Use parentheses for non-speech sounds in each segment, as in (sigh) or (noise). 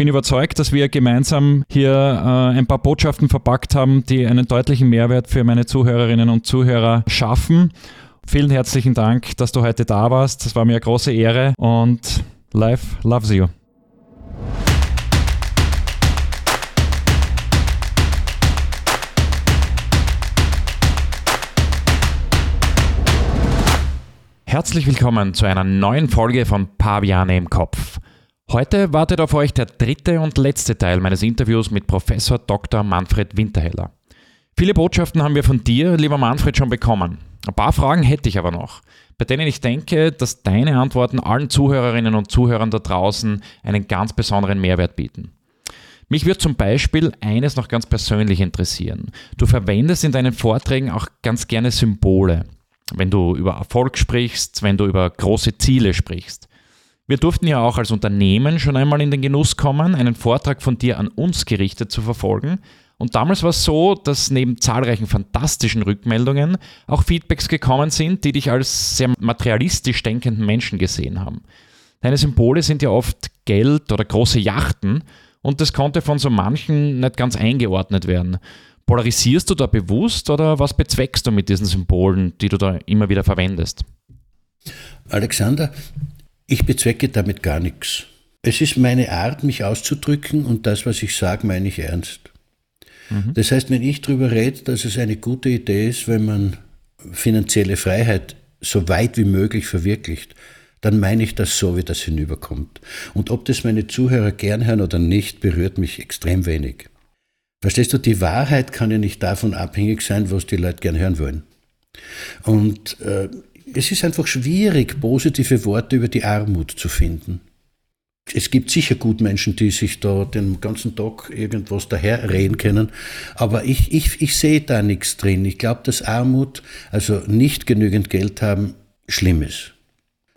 bin überzeugt, dass wir gemeinsam hier äh, ein paar Botschaften verpackt haben, die einen deutlichen Mehrwert für meine Zuhörerinnen und Zuhörer schaffen. Vielen herzlichen Dank, dass du heute da warst. Das war mir eine große Ehre und life loves you. Herzlich willkommen zu einer neuen Folge von Paviane im Kopf. Heute wartet auf euch der dritte und letzte Teil meines Interviews mit Professor Dr. Manfred Winterheller. Viele Botschaften haben wir von dir, lieber Manfred, schon bekommen. Ein paar Fragen hätte ich aber noch, bei denen ich denke, dass deine Antworten allen Zuhörerinnen und Zuhörern da draußen einen ganz besonderen Mehrwert bieten. Mich würde zum Beispiel eines noch ganz persönlich interessieren. Du verwendest in deinen Vorträgen auch ganz gerne Symbole wenn du über Erfolg sprichst, wenn du über große Ziele sprichst. Wir durften ja auch als Unternehmen schon einmal in den Genuss kommen, einen Vortrag von dir an uns gerichtet zu verfolgen. Und damals war es so, dass neben zahlreichen fantastischen Rückmeldungen auch Feedbacks gekommen sind, die dich als sehr materialistisch denkenden Menschen gesehen haben. Deine Symbole sind ja oft Geld oder große Yachten und das konnte von so manchen nicht ganz eingeordnet werden. Polarisierst du da bewusst oder was bezweckst du mit diesen Symbolen, die du da immer wieder verwendest? Alexander, ich bezwecke damit gar nichts. Es ist meine Art, mich auszudrücken und das, was ich sage, meine ich ernst. Mhm. Das heißt, wenn ich darüber rede, dass es eine gute Idee ist, wenn man finanzielle Freiheit so weit wie möglich verwirklicht, dann meine ich das so, wie das hinüberkommt. Und ob das meine Zuhörer gern hören oder nicht, berührt mich extrem wenig. Verstehst du, die Wahrheit kann ja nicht davon abhängig sein, was die Leute gern hören wollen. Und äh, es ist einfach schwierig, positive Worte über die Armut zu finden. Es gibt sicher Gutmenschen, die sich da den ganzen Tag irgendwas daherreden können, aber ich, ich, ich sehe da nichts drin. Ich glaube, dass Armut, also nicht genügend Geld haben, schlimm ist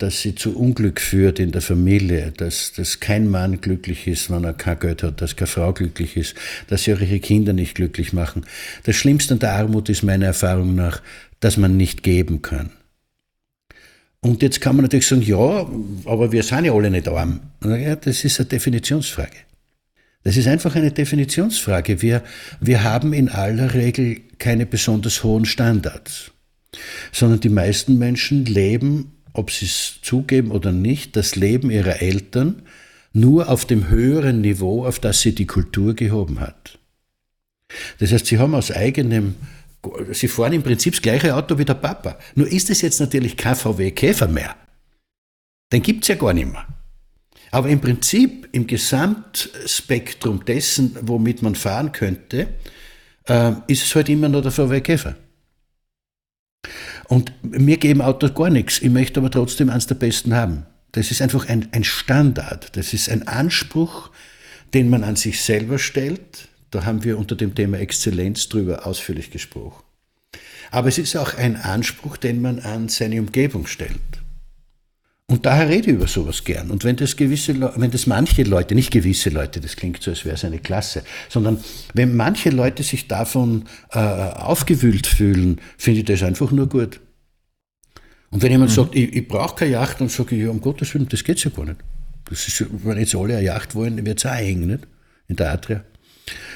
dass sie zu Unglück führt in der Familie, dass, dass kein Mann glücklich ist, wenn er kein Geld hat, dass keine Frau glücklich ist, dass sie auch ihre Kinder nicht glücklich machen. Das Schlimmste an der Armut ist meiner Erfahrung nach, dass man nicht geben kann. Und jetzt kann man natürlich sagen, ja, aber wir sind ja alle nicht arm. Ja, das ist eine Definitionsfrage. Das ist einfach eine Definitionsfrage. Wir, wir haben in aller Regel keine besonders hohen Standards, sondern die meisten Menschen leben ob sie es zugeben oder nicht, das Leben ihrer Eltern nur auf dem höheren Niveau, auf das sie die Kultur gehoben hat. Das heißt, sie haben aus eigenem, sie fahren im Prinzip das gleiche Auto wie der Papa. Nur ist es jetzt natürlich kein VW Käfer mehr. Den gibt es ja gar nicht mehr. Aber im Prinzip, im Gesamtspektrum dessen, womit man fahren könnte, äh, ist es halt immer noch der VW Käfer. Und mir geben Autos gar nichts. Ich möchte aber trotzdem eines der besten haben. Das ist einfach ein, ein Standard. Das ist ein Anspruch, den man an sich selber stellt. Da haben wir unter dem Thema Exzellenz drüber ausführlich gesprochen. Aber es ist auch ein Anspruch, den man an seine Umgebung stellt. Und daher rede ich über sowas gern. Und wenn das gewisse, wenn das manche Leute, nicht gewisse Leute, das klingt so, als wäre es eine Klasse, sondern wenn manche Leute sich davon äh, aufgewühlt fühlen, finde ich das einfach nur gut. Und wenn jemand mhm. sagt, ich, ich brauche keine Yacht, dann sage ich, ja, um Gottes Willen, das geht ja gar nicht. Das ist, wenn jetzt alle eine Yacht wollen, wird es auch eng, nicht? In der Adria.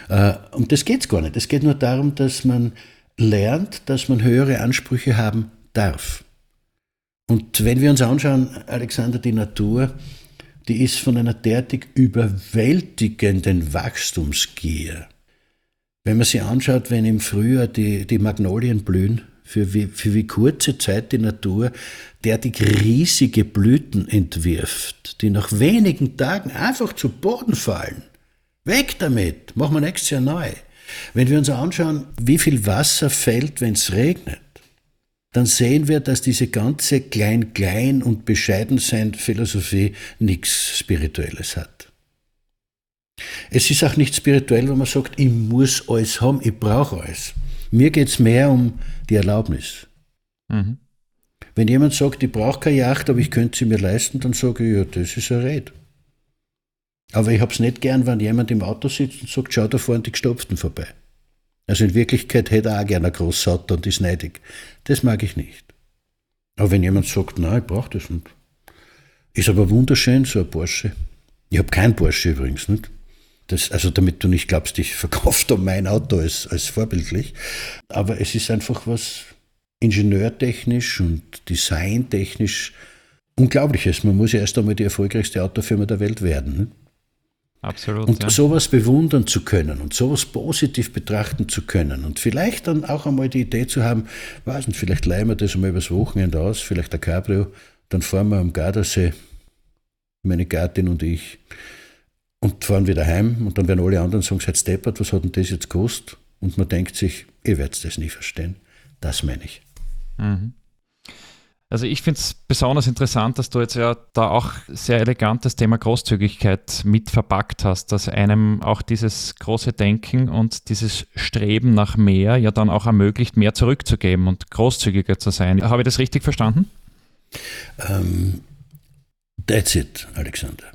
Äh, und das geht gar nicht. Es geht nur darum, dass man lernt, dass man höhere Ansprüche haben darf. Und wenn wir uns anschauen, Alexander, die Natur, die ist von einer derartig überwältigenden Wachstumsgier. Wenn man sich anschaut, wenn im Frühjahr die, die Magnolien blühen, für wie, für wie kurze Zeit die Natur derartig riesige Blüten entwirft, die nach wenigen Tagen einfach zu Boden fallen. Weg damit, machen wir nächstes Jahr neu. Wenn wir uns anschauen, wie viel Wasser fällt, wenn es regnet, dann sehen wir, dass diese ganze Klein-Klein- und Bescheidensein-Philosophie nichts Spirituelles hat. Es ist auch nicht spirituell, wenn man sagt, ich muss alles haben, ich brauche alles. Mir geht es mehr um die Erlaubnis. Mhm. Wenn jemand sagt, ich brauche keine Yacht, aber ich könnte sie mir leisten, dann sage ich, ja, das ist ein Red. Aber ich habe es nicht gern, wenn jemand im Auto sitzt und sagt, schau, da fahren die Gestopften vorbei. Also in Wirklichkeit hätte er auch gerne ein großes Auto und ist neidig. Das mag ich nicht. Aber wenn jemand sagt, nein, ich brauche das nicht. Ist aber wunderschön, so ein Porsche. Ich habe keinen Porsche übrigens, nicht? Das, also damit du nicht glaubst, ich (laughs) verkaufe da mein Auto als, als vorbildlich. Aber es ist einfach was ingenieurtechnisch und designtechnisch Unglaubliches. Man muss ja erst einmal die erfolgreichste Autofirma der Welt werden. Ne? Absolut. Und ja. sowas bewundern zu können und sowas positiv betrachten zu können und vielleicht dann auch einmal die Idee zu haben, weiß nicht, vielleicht leihen wir das einmal übers Wochenende aus, vielleicht ein Cabrio, dann fahren wir am Gardasee, meine Gattin und ich, und fahren wieder heim und dann werden alle anderen sagen, seid steppert, was hat denn das jetzt gekostet? Und man denkt sich, ihr werdet das nie verstehen. Das meine ich. Mhm. Also ich finde es besonders interessant, dass du jetzt ja da auch sehr elegant das Thema Großzügigkeit mit verpackt hast, dass einem auch dieses große Denken und dieses Streben nach mehr ja dann auch ermöglicht, mehr zurückzugeben und großzügiger zu sein. Habe ich das richtig verstanden? Um, ähm, that's it, Alexander.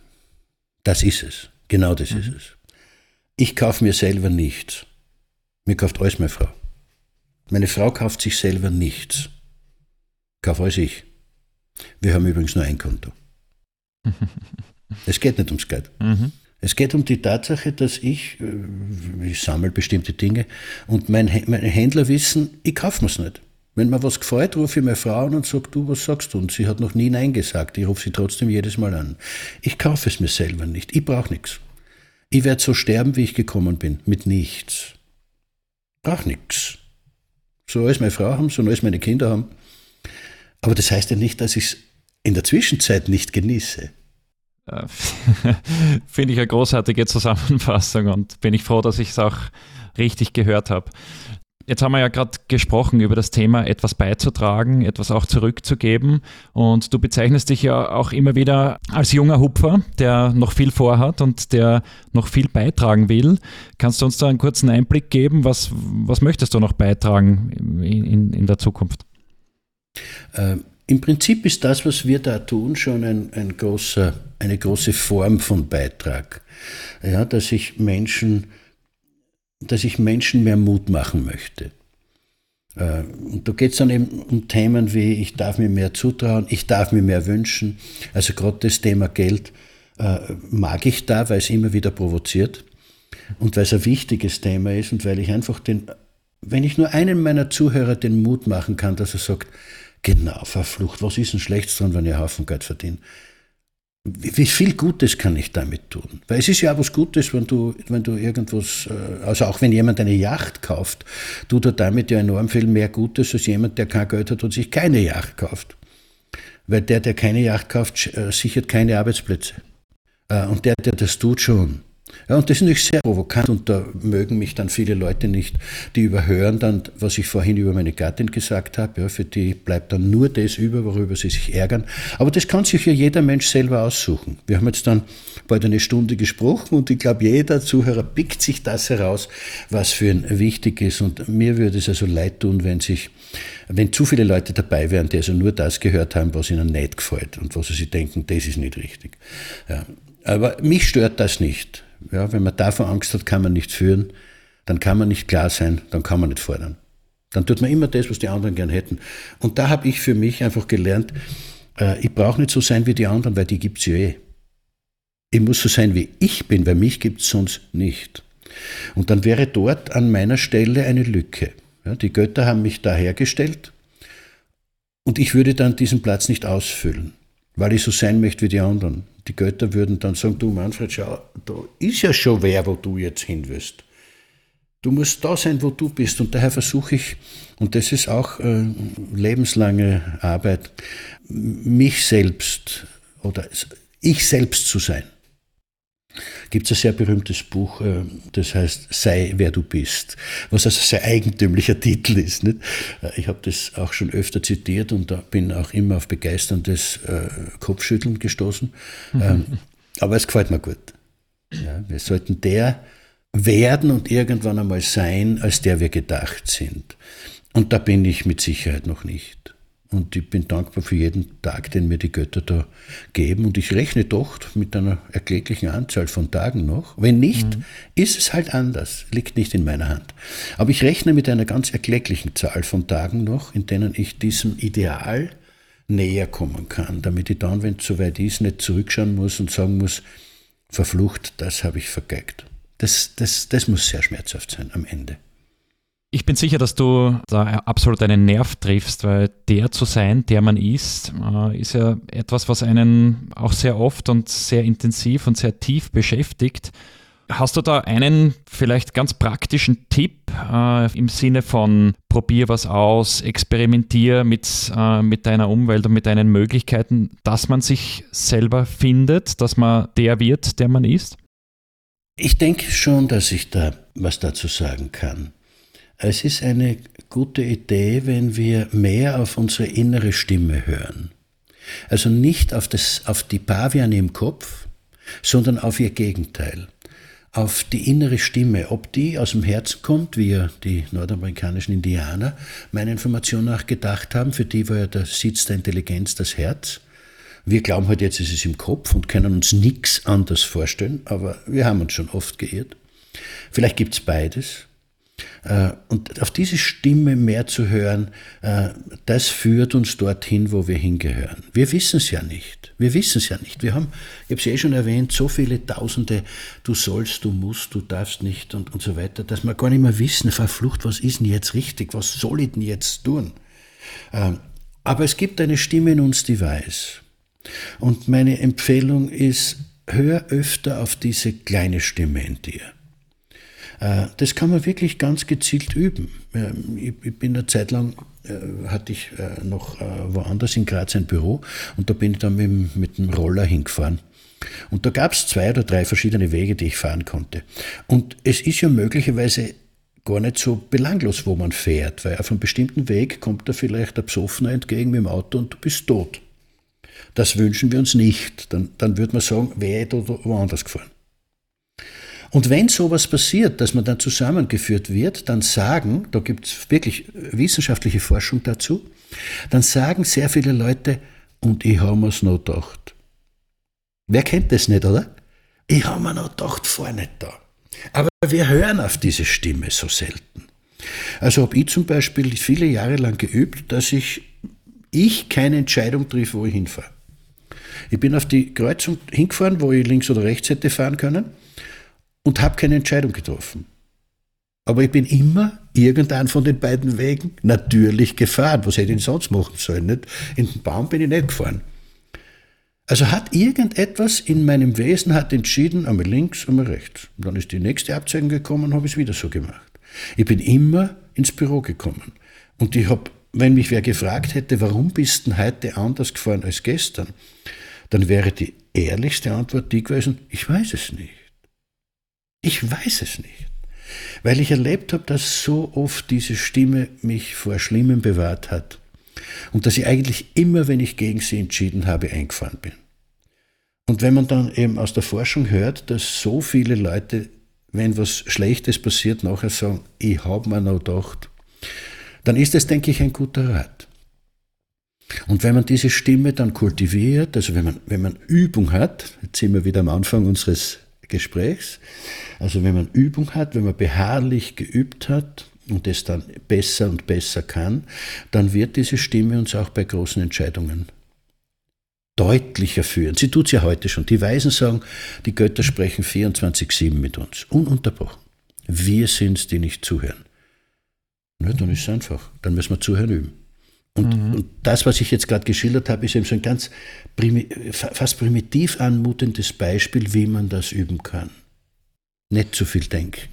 Das ist es. Genau das mhm. ist es. Ich kaufe mir selber nichts. Mir kauft alles meine Frau. Meine Frau kauft sich selber nichts. Kauf alles ich. Wir haben übrigens nur ein Konto. (laughs) es geht nicht ums Geld. Mhm. Es geht um die Tatsache, dass ich, äh, ich sammle bestimmte Dinge und mein, meine Händler wissen, ich kaufe mir's nicht. Wenn mir was gefällt, rufe ich meine Frau an und sage, du, was sagst du? Und sie hat noch nie Nein gesagt. Ich rufe sie trotzdem jedes Mal an. Ich kaufe es mir selber nicht. Ich brauche nichts. Ich werde so sterben, wie ich gekommen bin, mit nichts. Brauche nichts. So alles meine Frau haben, so alles meine Kinder haben. Aber das heißt ja nicht, dass ich es in der Zwischenzeit nicht genieße. Äh, (laughs) finde ich eine großartige Zusammenfassung und bin ich froh, dass ich es auch richtig gehört habe. Jetzt haben wir ja gerade gesprochen über das Thema, etwas beizutragen, etwas auch zurückzugeben. Und du bezeichnest dich ja auch immer wieder als junger Hupfer, der noch viel vorhat und der noch viel beitragen will. Kannst du uns da einen kurzen Einblick geben? Was, was möchtest du noch beitragen in, in, in der Zukunft? Äh, Im Prinzip ist das, was wir da tun, schon ein, ein großer, eine große Form von Beitrag. Ja, dass ich Menschen, dass ich Menschen mehr Mut machen möchte. Äh, und da geht es dann eben um Themen wie, ich darf mir mehr zutrauen, ich darf mir mehr wünschen. Also gerade das Thema Geld äh, mag ich da, weil es immer wieder provoziert und weil es ein wichtiges Thema ist und weil ich einfach den, wenn ich nur einen meiner Zuhörer den Mut machen kann, dass er sagt, Genau, verflucht. Was ist denn Schlechtes dran, wenn ich Haufen Geld verdiene? Wie viel Gutes kann ich damit tun? Weil es ist ja auch was Gutes, wenn du, wenn du irgendwas, äh, also auch wenn jemand eine Yacht kauft, tut er damit ja enorm viel mehr Gutes als jemand, der kein Geld hat und sich keine Yacht kauft. Weil der, der keine Yacht kauft, äh, sichert keine Arbeitsplätze. Äh, und der, der das tut, schon. Und das ist natürlich sehr provokant und da mögen mich dann viele Leute nicht, die überhören dann, was ich vorhin über meine Gattin gesagt habe. Ja, für die bleibt dann nur das über, worüber sie sich ärgern. Aber das kann sich ja jeder Mensch selber aussuchen. Wir haben jetzt dann bald eine Stunde gesprochen und ich glaube, jeder Zuhörer pickt sich das heraus, was für ihn wichtig ist. Und mir würde es also leid tun, wenn sich, wenn zu viele Leute dabei wären, die also nur das gehört haben, was ihnen nicht gefällt und was sie denken, das ist nicht richtig. Ja. Aber mich stört das nicht. Ja, wenn man davor Angst hat, kann man nichts führen, dann kann man nicht klar sein, dann kann man nicht fordern. Dann tut man immer das, was die anderen gern hätten. Und da habe ich für mich einfach gelernt, äh, ich brauche nicht so sein wie die anderen, weil die gibt es ja eh. Ich muss so sein, wie ich bin, weil mich gibt es sonst nicht. Und dann wäre dort an meiner Stelle eine Lücke. Ja, die Götter haben mich da hergestellt und ich würde dann diesen Platz nicht ausfüllen, weil ich so sein möchte wie die anderen die Götter würden dann sagen, du Manfred, schau, da ist ja schon wer, wo du jetzt hin wirst. Du musst da sein, wo du bist. Und daher versuche ich, und das ist auch äh, lebenslange Arbeit, mich selbst oder ich selbst zu sein gibt es ein sehr berühmtes Buch, äh, das heißt Sei wer du bist, was also ein sehr eigentümlicher (laughs) Titel ist. Nicht? Äh, ich habe das auch schon öfter zitiert und bin auch immer auf begeisterndes äh, Kopfschütteln gestoßen. Mhm. Aber es gefällt mir gut. Ja, wir sollten der werden und irgendwann einmal sein, als der wir gedacht sind. Und da bin ich mit Sicherheit noch nicht. Und ich bin dankbar für jeden Tag, den mir die Götter da geben. Und ich rechne doch mit einer erkläglichen Anzahl von Tagen noch. Wenn nicht, mhm. ist es halt anders. Liegt nicht in meiner Hand. Aber ich rechne mit einer ganz erkläglichen Zahl von Tagen noch, in denen ich diesem Ideal näher kommen kann, damit ich dann, wenn es soweit ist, nicht zurückschauen muss und sagen muss, verflucht, das habe ich vergeigt. Das, das, das muss sehr schmerzhaft sein am Ende. Ich bin sicher, dass du da absolut einen Nerv triffst, weil der zu sein, der man ist, äh, ist ja etwas, was einen auch sehr oft und sehr intensiv und sehr tief beschäftigt. Hast du da einen vielleicht ganz praktischen Tipp äh, im Sinne von probier was aus, experimentier mit, äh, mit deiner Umwelt und mit deinen Möglichkeiten, dass man sich selber findet, dass man der wird, der man ist? Ich denke schon, dass ich da was dazu sagen kann. Es ist eine gute Idee, wenn wir mehr auf unsere innere Stimme hören. Also nicht auf, das, auf die Paviane im Kopf, sondern auf ihr Gegenteil. Auf die innere Stimme, ob die aus dem Herzen kommt, wie ja die nordamerikanischen Indianer meiner Information nach gedacht haben, für die war ja der Sitz der Intelligenz das Herz. Wir glauben halt jetzt, ist es im Kopf und können uns nichts anders vorstellen, aber wir haben uns schon oft geirrt. Vielleicht gibt es beides. Äh, und auf diese Stimme mehr zu hören, äh, das führt uns dorthin, wo wir hingehören. Wir wissen es ja nicht. Wir wissen es ja nicht. Wir haben, ich habe es eh schon erwähnt, so viele Tausende, du sollst, du musst, du darfst nicht und, und so weiter, dass wir gar nicht mehr wissen, verflucht, was ist denn jetzt richtig, was soll ich denn jetzt tun? Ähm, aber es gibt eine Stimme in uns, die weiß. Und meine Empfehlung ist, hör öfter auf diese kleine Stimme in dir. Äh, das kann man wirklich ganz gezielt üben. Ähm, ich bin eine Zeit lang, äh, hatte ich äh, noch woanders in Graz ein Büro und da bin ich dann mit, dem Roller hingefahren. Und da gab es zwei oder drei verschiedene Wege, die ich fahren konnte. Und es ist ja möglicherweise gar nicht so belanglos, wo man fährt, weil auf einem bestimmten Weg kommt da vielleicht der Psoffner entgegen mit dem Auto und du bist tot. Das wünschen wir uns nicht. Dann, dann würde man sagen, wäre ich woanders gefahren. Und wenn sowas passiert, dass man dann zusammengeführt wird, dann sagen, da gibt es wirklich wissenschaftliche Forschung dazu, dann sagen sehr viele Leute, und ich habe mir's noch gedacht. Wer kennt das nicht, oder? Ich habe mir noch gedacht, vor nicht da. Aber wir hören auf diese Stimme so selten. Also habe ich zum Beispiel viele Jahre lang geübt, dass ich, ich keine Entscheidung triff, wo ich hinfahre. Ich bin auf die Kreuzung hingefahren, wo ich links oder rechts hätte fahren können und habe keine Entscheidung getroffen. Aber ich bin immer irgendeinen von den beiden Wegen natürlich gefahren. Was hätte ich sonst machen sollen? Nicht? In den Baum bin ich nicht gefahren. Also hat irgendetwas in meinem Wesen hat entschieden, einmal links, einmal rechts. Und dann ist die nächste Abzeigung gekommen und habe es wieder so gemacht. Ich bin immer ins Büro gekommen. Und ich habe, wenn mich wer gefragt hätte, warum bist du heute anders gefahren als gestern, dann wäre die ehrlichste Antwort die gewesen, ich weiß es nicht. Ich weiß es nicht. Weil ich erlebt habe, dass so oft diese Stimme mich vor Schlimmem bewahrt hat. Und dass ich eigentlich immer, wenn ich gegen sie entschieden habe, eingefahren bin. Und wenn man dann eben aus der Forschung hört, dass so viele Leute, wenn was Schlechtes passiert, nachher sagen, ich habe mir noch gedacht, dann ist das, denke ich, ein guter Rat. Und wenn man diese Stimme dann kultiviert, also wenn man, wenn man Übung hat, jetzt sind wir wieder am Anfang unseres Gesprächs. Also wenn man Übung hat, wenn man beharrlich geübt hat und es dann besser und besser kann, dann wird diese Stimme uns auch bei großen Entscheidungen deutlicher führen. Sie tut es ja heute schon. Die Weisen sagen, die Götter sprechen 24-7 mit uns, ununterbrochen. Wir sind es, die nicht zuhören. Na, dann ist es einfach. Dann müssen wir zuhören üben. Und, mhm. und, das, was ich jetzt gerade geschildert habe, ist eben so ein ganz primi fast primitiv anmutendes Beispiel, wie man das üben kann. Nicht zu viel denken.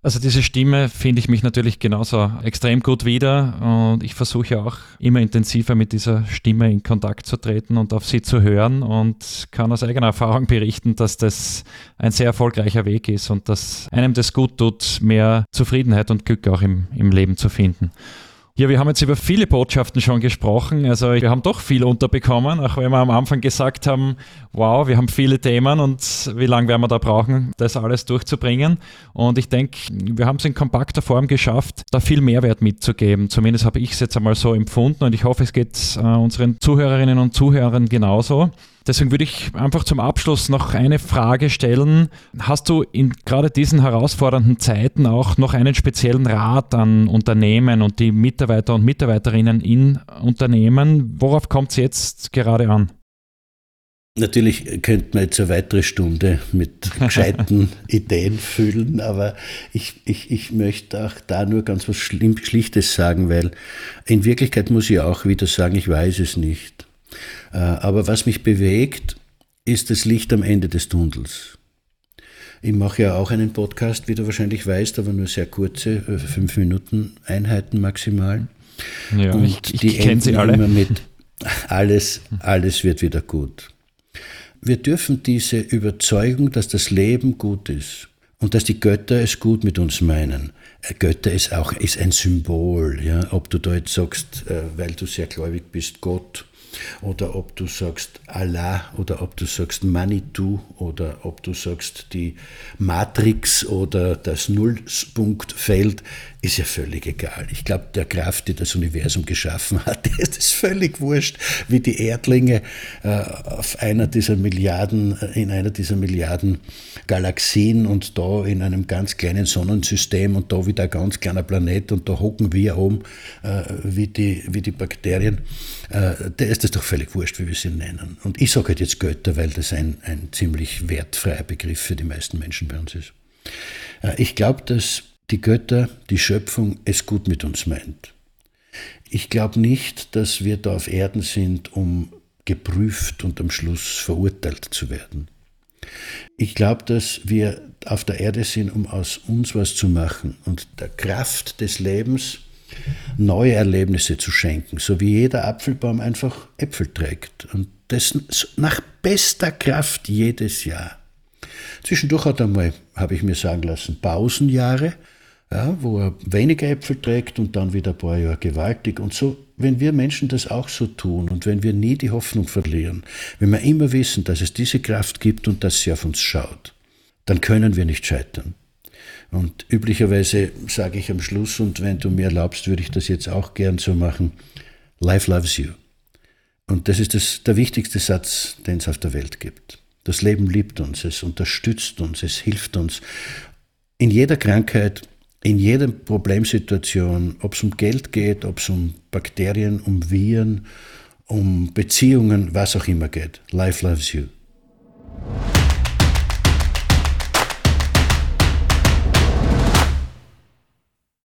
Also diese Stimme finde ich mich natürlich genauso extrem gut wieder und ich versuche auch immer intensiver mit dieser Stimme in Kontakt zu treten und auf sie zu hören und kann aus eigener Erfahrung berichten, dass das ein sehr erfolgreicher Weg ist und dass einem das gut tut, mehr Zufriedenheit und Glück auch im, im Leben zu finden. Ja, wir haben jetzt über viele Botschaften schon gesprochen. Also wir haben doch viel unterbekommen, auch wenn wir am Anfang gesagt haben, wow, wir haben viele Themen und wie lange werden wir da brauchen, das alles durchzubringen. Und ich denke, wir haben es in kompakter Form geschafft, da viel Mehrwert mitzugeben. Zumindest habe ich es jetzt einmal so empfunden und ich hoffe, es geht äh, unseren Zuhörerinnen und Zuhörern genauso. Deswegen würde ich einfach zum Abschluss noch eine Frage stellen. Hast du in gerade diesen herausfordernden Zeiten auch noch einen speziellen Rat an Unternehmen und die Mitarbeiter und Mitarbeiterinnen in Unternehmen? Worauf kommt es jetzt gerade an? Natürlich könnte man jetzt eine weitere Stunde mit (laughs) gescheiten Ideen füllen, aber ich, ich, ich möchte auch da nur ganz was Schlichtes sagen, weil in Wirklichkeit muss ich auch wieder sagen, ich weiß es nicht. Äh, aber was mich bewegt, ist das Licht am Ende des Tunnels. Ich mache ja auch einen Podcast, wie du wahrscheinlich weißt, aber nur sehr kurze, äh, fünf Minuten Einheiten maximal. Ja, Und ich, ich die kenne sie alle. Immer mit alles, alles wird wieder gut. Wir dürfen diese Überzeugung, dass das Leben gut ist und dass die Götter es gut mit uns meinen. Äh, Götter ist auch ist ein Symbol, ja, ob du da jetzt sagst, weil du sehr gläubig bist, Gott oder ob du sagst Allah oder ob du sagst Manitou oder ob du sagst die Matrix oder das Nullpunktfeld, ist ja völlig egal. Ich glaube, der Kraft, die das Universum geschaffen hat, (laughs) ist es völlig wurscht, wie die Erdlinge äh, auf einer dieser Milliarden, äh, in einer dieser Milliarden Galaxien und da in einem ganz kleinen Sonnensystem und da wieder ein ganz kleiner Planet und da hocken wir um äh, wie, die, wie die Bakterien. Der ist es doch völlig wurscht, wie wir sie nennen. Und ich sage halt jetzt Götter, weil das ein, ein ziemlich wertfreier Begriff für die meisten Menschen bei uns ist. Ich glaube, dass die Götter, die Schöpfung es gut mit uns meint. Ich glaube nicht, dass wir da auf Erden sind, um geprüft und am Schluss verurteilt zu werden. Ich glaube, dass wir auf der Erde sind, um aus uns was zu machen und der Kraft des Lebens neue Erlebnisse zu schenken, so wie jeder Apfelbaum einfach Äpfel trägt und das nach bester Kraft jedes Jahr. Zwischendurch hat er mal, habe ich mir sagen lassen, Pausenjahre, ja, wo er weniger Äpfel trägt und dann wieder ein paar Jahre gewaltig. Und so, wenn wir Menschen das auch so tun und wenn wir nie die Hoffnung verlieren, wenn wir immer wissen, dass es diese Kraft gibt und dass sie auf uns schaut, dann können wir nicht scheitern. Und üblicherweise sage ich am Schluss, und wenn du mir erlaubst, würde ich das jetzt auch gern so machen, Life loves you. Und das ist das, der wichtigste Satz, den es auf der Welt gibt. Das Leben liebt uns, es unterstützt uns, es hilft uns. In jeder Krankheit, in jeder Problemsituation, ob es um Geld geht, ob es um Bakterien, um Viren, um Beziehungen, was auch immer geht. Life loves you.